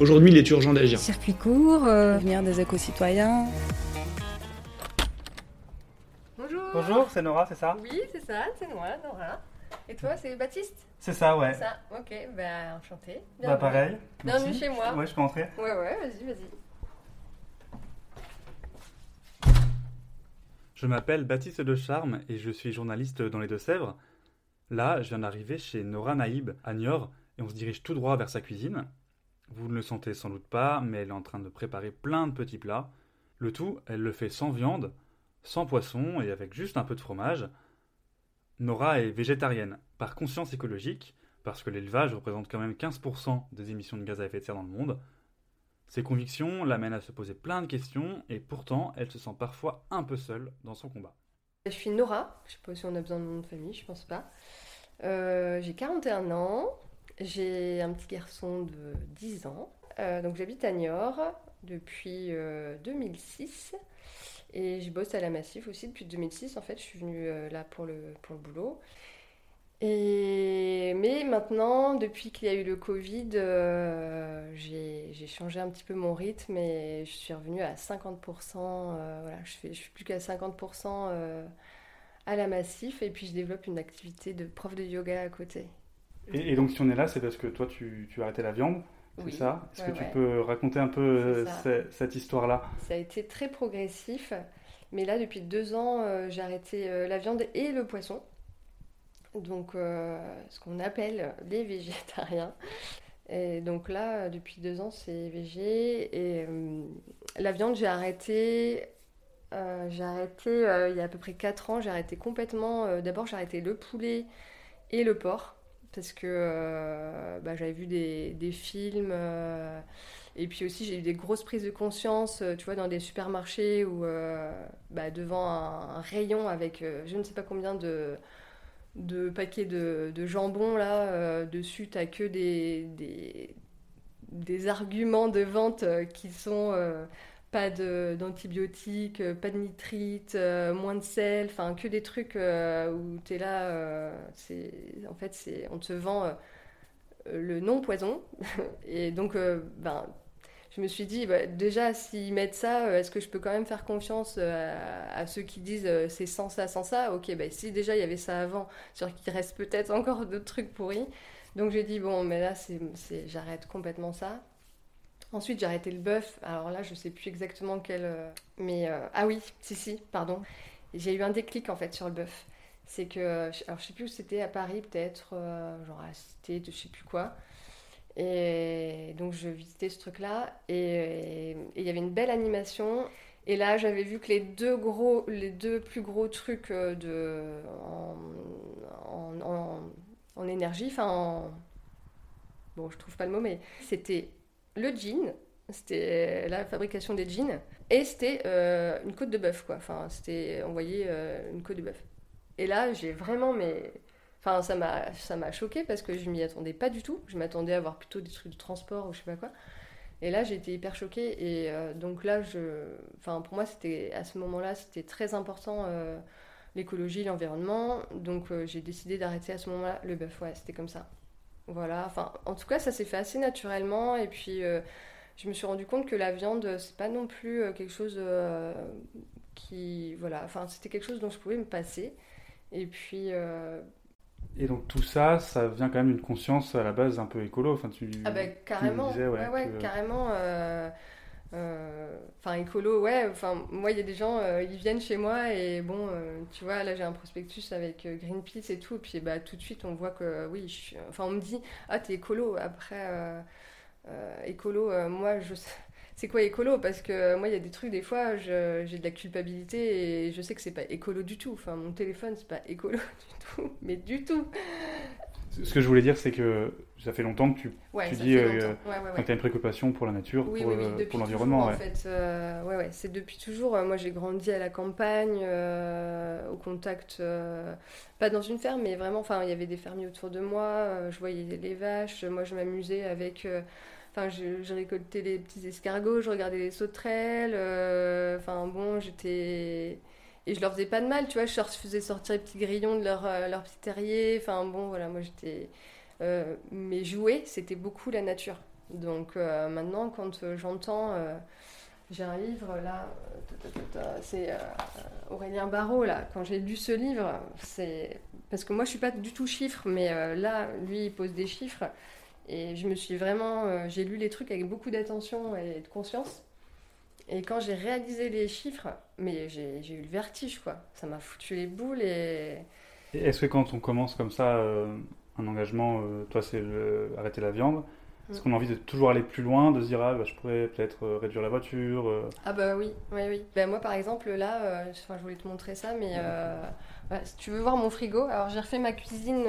Aujourd'hui, il est urgent d'agir. Circuit court, euh, devenir des éco-citoyens. Bonjour. Bonjour, c'est Nora, c'est ça? Oui, c'est ça, c'est moi, Nora. Et toi, c'est Baptiste? C'est ça, ouais. Ça, ok, bah enchanté. Bah pareil. Bienvenue Merci. chez moi. Ouais, je peux entrer Ouais, ouais, vas-y, vas-y. Je m'appelle Baptiste de Charme et je suis journaliste dans les Deux-Sèvres. Là, je viens d'arriver chez Nora Naïb à Niort et on se dirige tout droit vers sa cuisine. Vous ne le sentez sans doute pas, mais elle est en train de préparer plein de petits plats. Le tout, elle le fait sans viande, sans poisson et avec juste un peu de fromage. Nora est végétarienne, par conscience écologique, parce que l'élevage représente quand même 15% des émissions de gaz à effet de serre dans le monde. Ses convictions l'amènent à se poser plein de questions et pourtant elle se sent parfois un peu seule dans son combat. Je suis Nora, je sais pas si on a besoin de nom de famille, je pense pas. Euh, j'ai 41 ans, j'ai un petit garçon de 10 ans, Euh, donc j'habite à Niort depuis euh, 2006 et je bosse à la Massif aussi depuis 2006 en fait, je suis venue euh, là pour le, pour le boulot. Et... Mais maintenant, depuis qu'il y a eu le Covid, euh, j'ai changé un petit peu mon rythme et je suis revenue à 50%. euh, voilà, je fais, je suis plus qu'à 50% euh, à la Massif et puis je développe une activité de prof de yoga à côté. Et, et donc si on est là, c'est parce que toi tu, tu as arrêté la viande, c'est Oui. ça Est-ce Ouais, que tu ouais. peux raconter un peu euh, cette histoire-là? Ça a été très progressif, mais là, depuis deux ans, euh, j'ai arrêté euh, la viande et le poisson. Donc, euh, ce qu'on appelle les végétariens. Et donc là, depuis deux ans, c'est végé. Et la viande, j'ai arrêté. j'ai arrêté il y a à peu près quatre ans. J'ai arrêté complètement. D'abord, j'ai arrêté le poulet et le porc. Parce que euh, bah, j'avais vu des, films. euh, et puis aussi, j'ai eu des grosses prises de conscience, euh, tu vois, dans des supermarchés ou bah, devant un, rayon avec je ne sais pas combien de, paquets de, de jambon là. dessus, t'as que des, des, des arguments de vente qui sont pas d'antibiotiques, euh, pas de nitrites, euh, moins de sel, enfin que des trucs euh, où t'es là. euh, c'est, en fait, on te vend. le non-poison. Et donc, ben, je me suis dit, bah, déjà, s'ils mettent ça, est-ce que je peux quand même faire confiance à, ceux qui disent c'est sans ça, sans ça? Ok, bah, si déjà il y avait ça avant, c'est-à-dire qu'il reste peut-être encore d'autres trucs pourris. Donc j'ai dit, bon, mais là, c'est- j'arrête complètement ça. Ensuite, j'ai arrêté le bœuf. Alors là, je sais plus exactement quel. euh, Mais. euh, ah oui, si, si, pardon. J'ai eu un déclic en fait sur le bœuf. C'est que. Alors je sais plus où c'était, à Paris peut-être, euh, genre à la Cité, de je sais plus quoi. Et donc je visitais ce truc-là et il y avait une belle animation. Et là, j'avais vu que les deux gros, les deux plus gros trucs euh, de en- en énergie, enfin en bon, je trouve pas le mot, mais c'était le jean, c'était la fabrication des jeans, et c'était euh, une côte de bœuf, quoi. Enfin, c'était, on voyait euh, une côte de bœuf. Et là, j'ai vraiment, mais, enfin, ça m'a, choqué parce que je m'y attendais pas du tout. Je m'attendais à voir plutôt des trucs de transport ou je sais pas quoi. Et là, j'ai été hyper choquée. Et euh, donc là, je, enfin, pour moi, c'était à ce moment-là, c'était très important l'écologie, l'environnement. Donc j'ai décidé d'arrêter à ce moment-là le bœuf. Ouais, c'était comme ça. Voilà. Enfin, en tout cas, ça s'est fait assez naturellement. Et puis, euh, je me suis rendu compte que la viande, c'est pas non plus euh, quelque chose euh, qui, voilà. Enfin, c'était quelque chose dont je pouvais me passer. Et puis, euh, Et donc tout ça, ça vient quand même d'une conscience à la base un peu écolo. Enfin, tu, Ah bah carrément, disais, ouais, ouais, ouais, que- carrément. Euh, Enfin, écolo, ouais. Enfin, moi, il y a des gens, euh, ils viennent chez moi et bon, euh, tu vois, là, j'ai un prospectus avec Greenpeace et tout. Et puis, bah, tout de suite, on voit que, oui, enfin, on me dit, ah, t'es écolo. Après, écolo, moi, je C'est quoi écolo? Parce que moi, il y a des trucs, des fois, j'ai de la culpabilité et je sais que c'est pas écolo du tout. Enfin, mon téléphone, c'est pas écolo du tout, mais du tout. Ce que je voulais dire, c'est que ça fait longtemps que tu, Ouais, tu ça dis euh. Ouais, ouais, que tu as une préoccupation pour la nature, Oui, pour, oui, pour l'environnement. En fait, Euh, ouais, ouais, c'est depuis toujours. Euh, Moi, j'ai grandi à la campagne, euh, au contact, pas dans une ferme, mais vraiment. Enfin, il y avait des fermiers autour de moi. je voyais les vaches. Moi, je m'amusais avec. Enfin, je, je récoltais les petits escargots, je regardais les sauterelles. Enfin, bon, j'étais. Et je leur faisais pas de mal, tu vois. Je leur faisais sortir les petits grillons de leur, euh, leur petit terrier. Enfin, bon, voilà, moi, j'étais. euh, mes jouets, c'était beaucoup la nature. Donc euh, maintenant, quand euh, j'entends, j'ai un livre là, c'est Aurélien Barraud là. Quand j'ai lu ce livre, c'est parce que moi je suis pas du tout chiffre, mais là, lui, il pose des chiffres et je me suis vraiment, j'ai lu les trucs avec beaucoup d'attention et de conscience. Et quand j'ai réalisé les chiffres, mais j'ai eu le vertige quoi. Ça m'a foutu les boules et Est-ce que quand on commence comme ça euh, un engagement, euh, toi c'est arrêter la viande, est-ce Mm. qu'on a envie de toujours aller plus loin, de se dire ah bah, je pourrais peut-être euh, réduire la voiture euh, Ah bah oui, oui, oui. Ben moi par exemple là, enfin, je voulais te montrer ça, mais ouais, si tu veux voir mon frigo, alors j'ai refait ma cuisine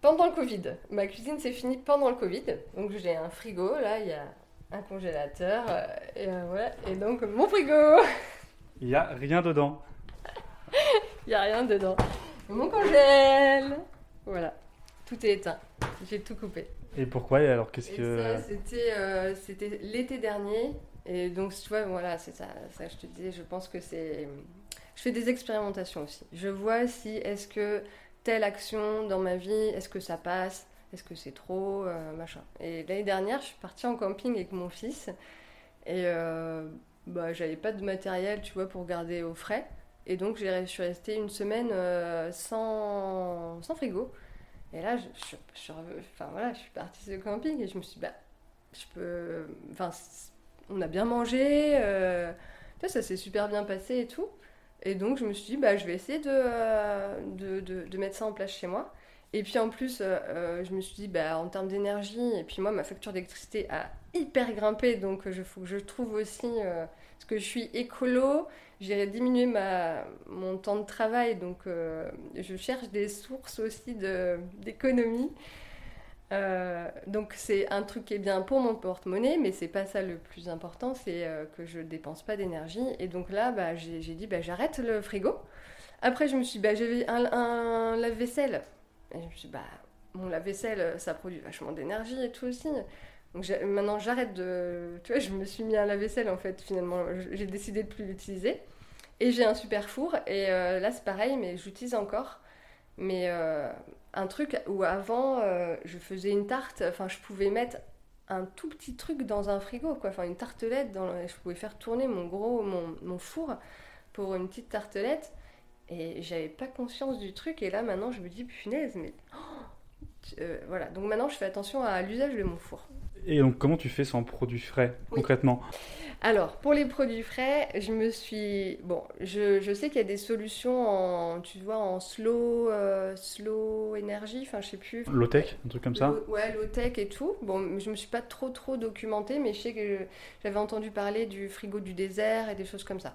pendant le Covid. Ma cuisine s'est finie pendant le Covid, donc j'ai un frigo, là il y a un congélateur, euh, et euh, voilà, et donc mon frigo, Il n'y a rien dedans. il n'y a rien dedans. Mon congèle, voilà, tout est éteint, j'ai tout coupé. Et pourquoi Et alors qu'est-ce que... c'était, euh, c'était l'été dernier. Et donc, tu vois, voilà, c'est ça, ça, je te disais, je pense que c'est. Je fais des expérimentations aussi. Je vois si est-ce que telle action dans ma vie, est-ce que ça passe, est-ce que c'est trop, euh, machin. Et l'année dernière, je suis partie en camping avec mon fils. Et euh, bah, j'avais pas de matériel, tu vois, pour garder au frais. Et donc, je suis restée une semaine euh, sans, sans frigo. Et là, je, je, enfin, voilà, je suis partie le camping et je me suis dit, bah, je peux. Enfin, on a bien mangé, vois, ça s'est super bien passé et tout. Et donc, je me suis dit, bah, je vais essayer de, de, de, de mettre ça en place chez moi. Et puis en plus, euh, euh, je me suis dit, bah, en termes d'énergie, et puis moi, ma facture d'électricité a hyper grimpé, donc il faut que je trouve aussi, euh, parce que je suis écolo, j'ai diminué ma, mon temps de travail, donc euh, je cherche des sources aussi d'économie. Euh, donc c'est un truc qui est bien pour mon porte-monnaie, mais c'est pas ça le plus important, c'est euh, que je dépense pas d'énergie. Et donc là, bah, j'ai dit, bah, j'arrête le frigo. Après, je me suis dit, bah, j'avais un lave-vaisselle. Et je me suis dit, bah, mon lave-vaisselle, ça produit vachement d'énergie et tout aussi. Donc maintenant, j'arrête de... Tu vois, je me suis mis un lave-vaisselle, en fait, finalement. J'ai décidé de plus l'utiliser. Et j'ai un super four. Et euh, là, c'est pareil, mais j'utilise encore. Mais euh, un truc où avant, euh, je faisais une tarte, enfin, je pouvais mettre un tout petit truc dans un frigo, quoi. Enfin, une tartelette, dans je pouvais faire tourner mon gros, mon, mon four pour une petite tartelette. Et j'avais pas conscience du truc. Et là, maintenant, je me dis, punaise, mais. oh, euh, voilà. Donc maintenant, je fais attention à l'usage de mon four. Et donc comment tu fais sans produits frais, Oui. concrètement? Alors, pour les produits frais, je me suis... Bon, je, je sais qu'il y a des solutions en, tu vois, en slow, euh, slow énergie, enfin, je sais plus. Low-tech, un truc comme ça? Low- Ouais, low-tech et tout. Bon, je me suis pas trop trop documentée, mais je sais que j'avais entendu parler du frigo du désert et des choses comme ça.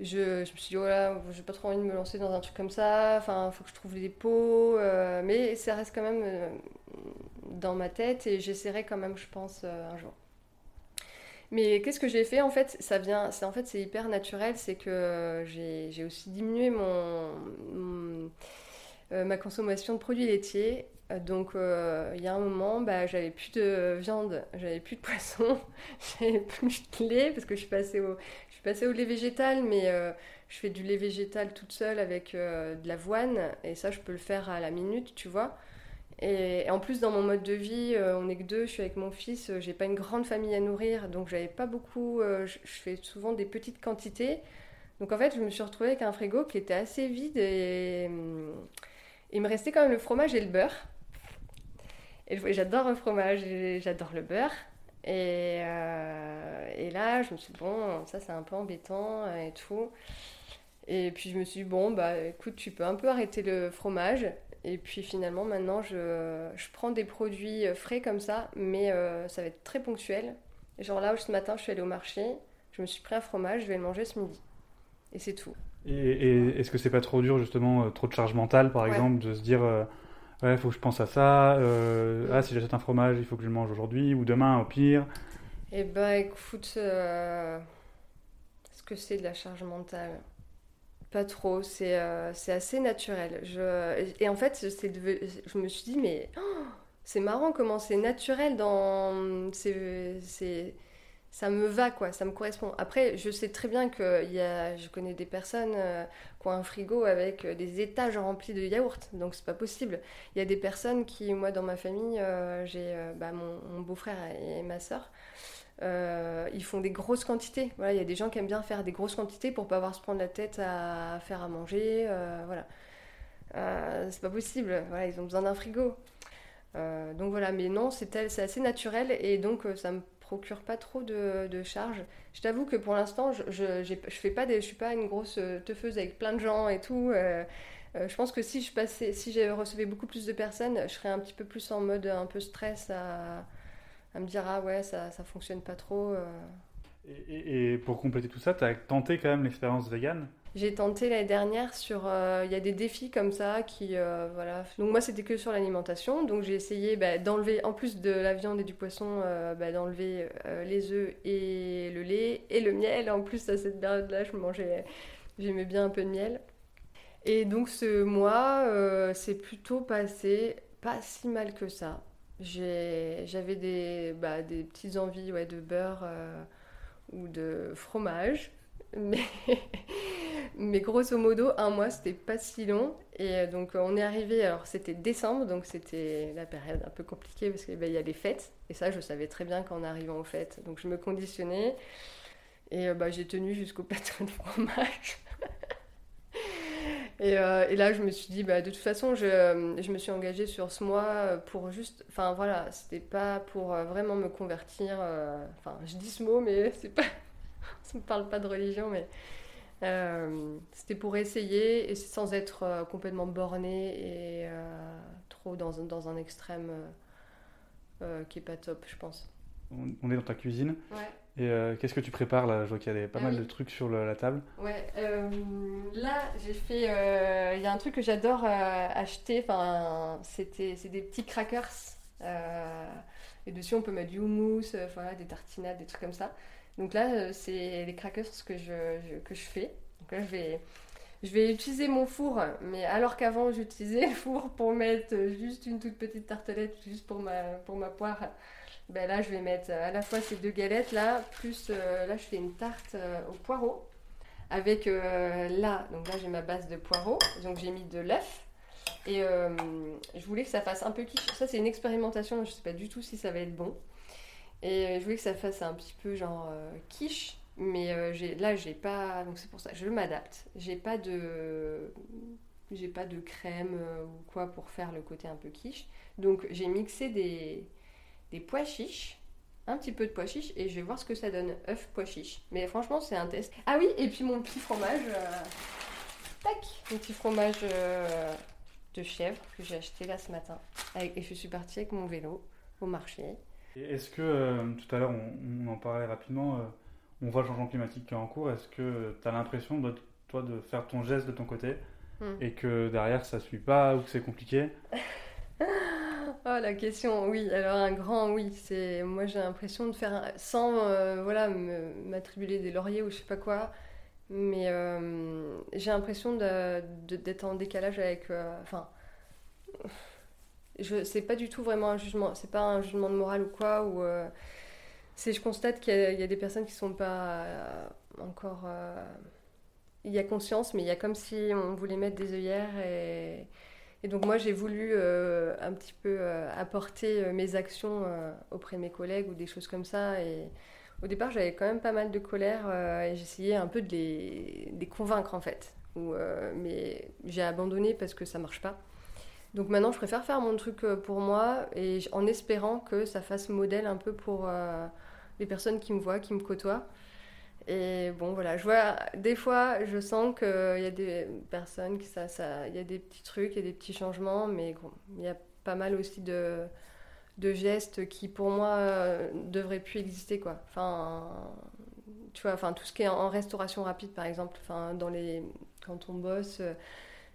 Je, me suis dit, oh là, j'ai pas trop envie de me lancer dans un truc comme ça, enfin, faut que je trouve des pots, euh, mais ça reste quand même euh, dans ma tête et j'essaierai quand même, je pense, euh, un jour. Mais qu'est-ce que j'ai fait en fait Ça vient, c'est en fait hyper naturel, c'est que j'ai aussi diminué mon, ma consommation de produits laitiers. Donc il y a un moment, bah, j'avais plus de viande, j'avais plus de poisson, j'avais plus de lait parce que je suis passée au, passée au lait végétal, mais euh, je fais du lait végétal toute seule avec euh, de l'avoine et ça je peux le faire à la minute, tu vois. Et, et en plus, dans mon mode de vie, euh, on n'est que deux, je suis avec mon fils, j'ai pas une grande famille à nourrir, donc j'avais pas beaucoup. je, fais souvent des petites quantités. Donc en fait, je me suis retrouvée avec un frigo qui était assez vide et hum, il me restait quand même le fromage et le beurre. Et j'adore le fromage et j'adore le beurre. Et, euh, et là, je me suis dit, bon, ça c'est un peu embêtant euh, et tout. Et puis je me suis dit, bon, bah écoute, tu peux un peu arrêter le fromage. Et puis finalement, maintenant, je, je prends des produits euh, frais comme ça, mais euh, ça va être très ponctuel. Genre là, ce matin, je suis allée au marché, je me suis pris un fromage, je vais le manger ce midi. Et c'est tout. Et, et est-ce que c'est pas trop dur, justement, trop de charge mentale, par Ouais. exemple, de se dire euh, Ouais, faut que je pense à ça. euh, ah, si j'achète un fromage, il faut que je le mange aujourd'hui ou demain au pire. Eh ben, écoute, euh, est-ce que c'est de la charge mentale? Pas trop, c'est euh, assez naturel. Je, et en fait, deve- je me suis dit, mais oh, c'est marrant comment c'est naturel dans. c'est- ça me va, quoi, ça me correspond. Après, je sais très bien que y a, je connais des personnes euh, qui ont un frigo avec euh, des étages remplis de yaourts, donc c'est pas possible. Il y a des personnes qui, moi, dans ma famille, euh, j'ai bah, mon, beau-frère et ma soeur. Ils font des grosses quantités. Voilà, il y a des gens qui aiment bien faire des grosses quantités pour pas avoir à se prendre la tête à faire à manger. voilà, c'est pas possible. Voilà, ils ont besoin d'un frigo. Donc voilà, mais non, c'est assez naturel et donc ça me procure pas trop de, de charge. Je t'avoue que pour l'instant, je, je, je je suis pas une grosse euh, teufeuse avec plein de gens et tout. euh, euh, je pense que si je passais, si j'ai recevais beaucoup plus de personnes, je serais un petit peu plus en mode un peu stress à, à me dire ah ouais ça, ça fonctionne pas trop. Et, et- et pour compléter tout ça, tu as tenté quand même l'expérience vegan. J'ai tenté l'année dernière sur. euh, Il y a des défis comme ça qui. euh, voilà. Donc, moi, c'était que sur l'alimentation. Donc, j'ai essayé bah, d'enlever, en plus de la viande et du poisson, euh, bah, d'enlever les œufs et le lait et le miel. En plus, à cette période-là, je mangeais. J'aimais bien un peu de miel. Et donc, ce mois, c'est plutôt passé pas si mal que ça. J'avais des, bah, des petites envies ouais, de beurre ou de fromage. Mais, mais grosso modo, un mois, c'était pas si long. Et euh, donc, on est arrivé, alors c'était décembre, donc c'était la période un peu compliquée parce qu'il y a les fêtes. Et ça, je savais très bien qu'en arrivant aux fêtes. Donc, je me conditionnais. Et euh, bah, j'ai tenu jusqu'au plateau de fromage. Et, euh, et là, je me suis dit, bah, de toute façon, je, je me suis engagée sur ce mois pour juste. Enfin, voilà, c'était pas pour vraiment me convertir. Enfin, je dis ce mot, mais c'est pas. Ça me parle pas de religion, mais. euh, c'était pour essayer, et sans être euh, complètement borné et euh, trop dans, un- dans un extrême qui est pas top, je pense. On, on est dans ta cuisine. Ouais. Et qu'est-ce que tu prépares là? Je vois qu'il y a pas Ah mal oui. de trucs sur le- la table. Ouais, là j'ai fait. Il y a un truc que j'adore acheter. Enfin, c'était c'est des petits crackers. et dessus on peut mettre du houmous, voilà, des tartinades, des trucs comme ça. Donc là, euh, c'est les crackers que je, que je fais. Donc là, je vais, je vais utiliser mon four, mais alors qu'avant j'utilisais le four pour mettre juste une toute petite tartelette, juste pour ma, pour ma poire. Ben là, je vais mettre à la fois ces deux galettes là, plus euh, là, je fais une tarte euh, au poireau avec euh, là, donc là j'ai ma base de poireaux, donc j'ai mis de l'œuf et je voulais que ça fasse un peu quiche. Ça c'est une expérimentation, je sais pas du tout si ça va être bon. Et euh, je voulais que ça fasse un petit peu genre euh, quiche, mais euh, j'ai, là j'ai pas, donc c'est pour ça, je m'adapte. J'ai pas de, j'ai pas de crème ou quoi pour faire le côté un peu quiche. Donc j'ai mixé des, des pois chiches un petit peu de pois chiches et je vais voir ce que ça donne. œuf pois chiches. Mais franchement, c'est un test. Ah oui, et puis mon petit fromage. Tac Mon petit fromage de chèvre que j'ai acheté là ce matin. Et je suis partie avec mon vélo au marché. Est-ce que, euh, tout à l'heure, on, on en parlait rapidement, euh, on voit le changement climatique qui est en cours. Est-ce que tu as l'impression, de, toi, de faire ton geste de ton côté Hmm. et que derrière ça suit pas ou que c'est compliqué? Oh la question, oui. Alors un grand oui. C'est moi j'ai l'impression de faire un- sans euh, voilà m'attribuer des lauriers ou je sais pas quoi. Mais euh, j'ai l'impression d'être en décalage avec. euh, Enfin, je c'est pas du tout vraiment un jugement. C'est pas un jugement de morale ou quoi. Ou euh, c'est je constate qu'il y, a- des personnes qui sont pas euh, encore. euh, il y a conscience, mais il y a comme si on voulait mettre des œillères et donc moi j'ai voulu un petit peu apporter mes actions auprès de mes collègues ou des choses comme ça. Et au départ j'avais quand même pas mal de colère et j'essayais un peu de les, convaincre en fait. Mais j'ai abandonné parce que ça marche pas. Donc maintenant je préfère faire mon truc euh, pour moi et en espérant que ça fasse modèle un peu pour euh, les personnes qui me voient, qui me côtoient. Et bon, voilà, je vois, des fois, je sens qu'il y a des personnes qui, ça, ça, il y a des petits trucs, il y a des petits changements, mais il y a pas mal aussi de, gestes qui, pour moi, euh, devraient plus exister. Enfin, tu vois, enfin, tout ce qui est en restauration rapide, par exemple, enfin, dans les, quand on bosse, euh,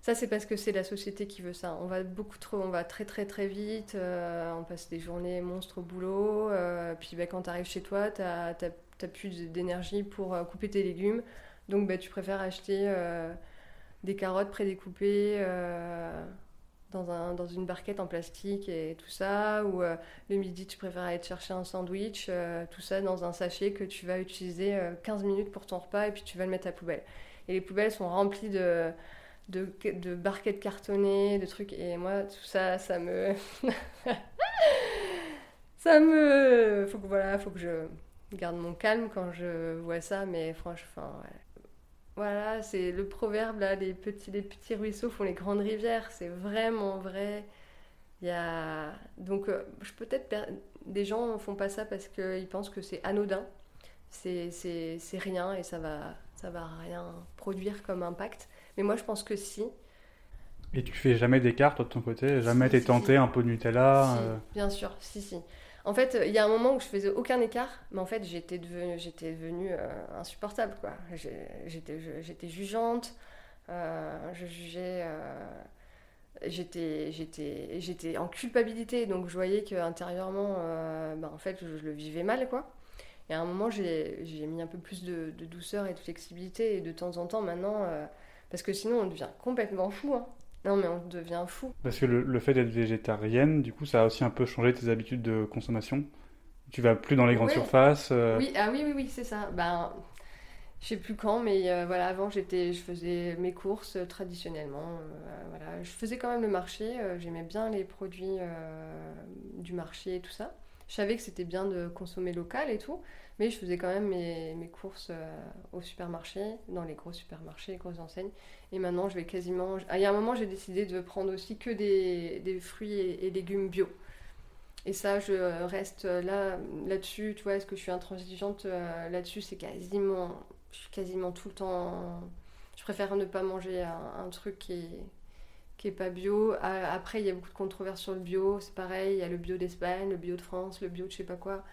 Ça, c'est parce que c'est la société qui veut ça. On va beaucoup trop, on va très très très vite, euh, on passe des journées monstres au boulot, euh, puis bah, quand tu arrives chez toi, tu n'as plus d'énergie pour euh, couper tes légumes, donc bah, tu préfères acheter des carottes prédécoupées dans, un, dans une barquette en plastique et tout ça, ou le midi tu préfères aller te chercher un sandwich, tout ça dans un sachet que tu vas utiliser 15 minutes pour ton repas et puis tu vas le mettre à la poubelle. Et les poubelles sont remplies de de, barquettes cartonnées, de trucs. Et moi, tout ça, ça me. ça me. Faut que, voilà, faut que je garde mon calme quand je vois ça, mais franchement, Voilà, c'est le proverbe là, les petits, les petits ruisseaux font les grandes rivières, c'est vraiment vrai. Il y a... Donc, euh, peut-être des gens font pas ça parce qu'ils pensent que c'est anodin, c'est rien et ça va, ça va rien produire comme impact. Mais moi, je pense que si. Et tu fais jamais d'écart, toi, de ton côté? Jamais t'es tenté un pot de Nutella euh? Bien sûr, si, si. En fait, il y a un moment où je faisais aucun écart, mais en fait, j'étais devenue, j'étais devenue euh, insupportable, quoi. J'étais, j'étais jugeante, euh, je jugeais... j'étais, j'étais, j'étais en culpabilité, donc je voyais qu'intérieurement, bah, en fait, je, le vivais mal, quoi. Et à un moment, j'ai, mis un peu plus de, de, douceur et de flexibilité, et de temps en temps, maintenant parce que sinon, on devient complètement fou. Hein. Non, mais on devient fou. Parce que le, fait d'être végétarienne, du coup, ça a aussi un peu changé tes habitudes de consommation Tu vas plus dans les grandes surfaces euh Oui, ah oui, oui, oui, c'est ça. Ben, je sais plus quand, mais euh, voilà, avant, j'étais, je faisais mes courses euh, traditionnellement. voilà. Je faisais quand même le marché. j'aimais bien les produits du marché et tout ça. Je savais que c'était bien de consommer local et tout. Mais je faisais quand même mes, courses euh, au supermarché, dans les gros supermarchés, les grosses enseignes. Et maintenant, je vais quasiment. Ah, il y a un moment, j'ai décidé de prendre aussi que des, fruits et, légumes bio. Et ça, je reste là, là-dessus. Tu vois, est-ce que je suis intransigeante euh, là-dessus? C'est quasiment. Je suis quasiment tout le temps. Je préfère ne pas manger un, truc qui est, qui est pas bio. Après, il y a beaucoup de controverses sur le bio. C'est pareil, il y a le bio d'Espagne, le bio de France, le bio de je sais pas quoi.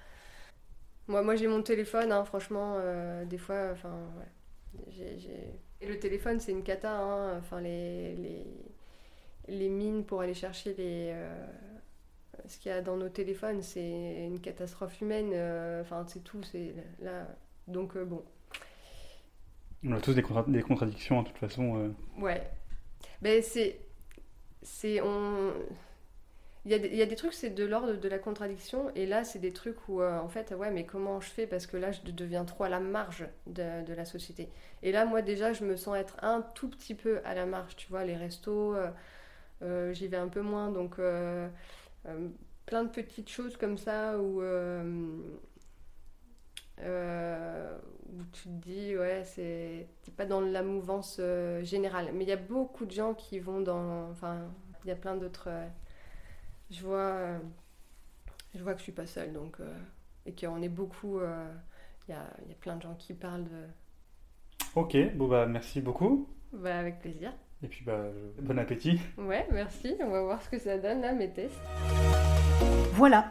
Moi, moi j'ai mon téléphone, hein, franchement, euh, des fois, enfin, ouais. Et le téléphone, c'est une cata, hein, enfin, les, les, les, mines pour aller chercher les, euh, ce qu'il y a dans nos téléphones, c'est une catastrophe humaine, euh, enfin, c'est tout, c'est là. Donc, bon. On a tous des, des contradictions, de toute façon. Ouais. Mais c'est. Il y, a des, trucs, c'est de l'ordre de la contradiction, et là, c'est des trucs où, euh, en fait, ouais, mais comment je fais Parce que là, je deviens trop à la marge de, la société. Et là, moi, déjà, je me sens être un tout petit peu à la marge, tu vois, les restos, euh, euh, j'y vais un peu moins, donc plein de petites choses comme ça où, où tu te dis, ouais, c'est pas dans la mouvance générale. Mais il y a beaucoup de gens qui vont dans. Enfin, il y a plein d'autres je vois, euh, je vois que je suis pas seule, donc, euh, et qu'on est beaucoup. Euh, il y a, y, a, plein de gens qui parlent de. Ok, bon bah merci beaucoup. Bah, avec plaisir. Et puis bah, bon appétit. Ouais, merci. On va voir ce que ça donne là, mes tests. Voilà,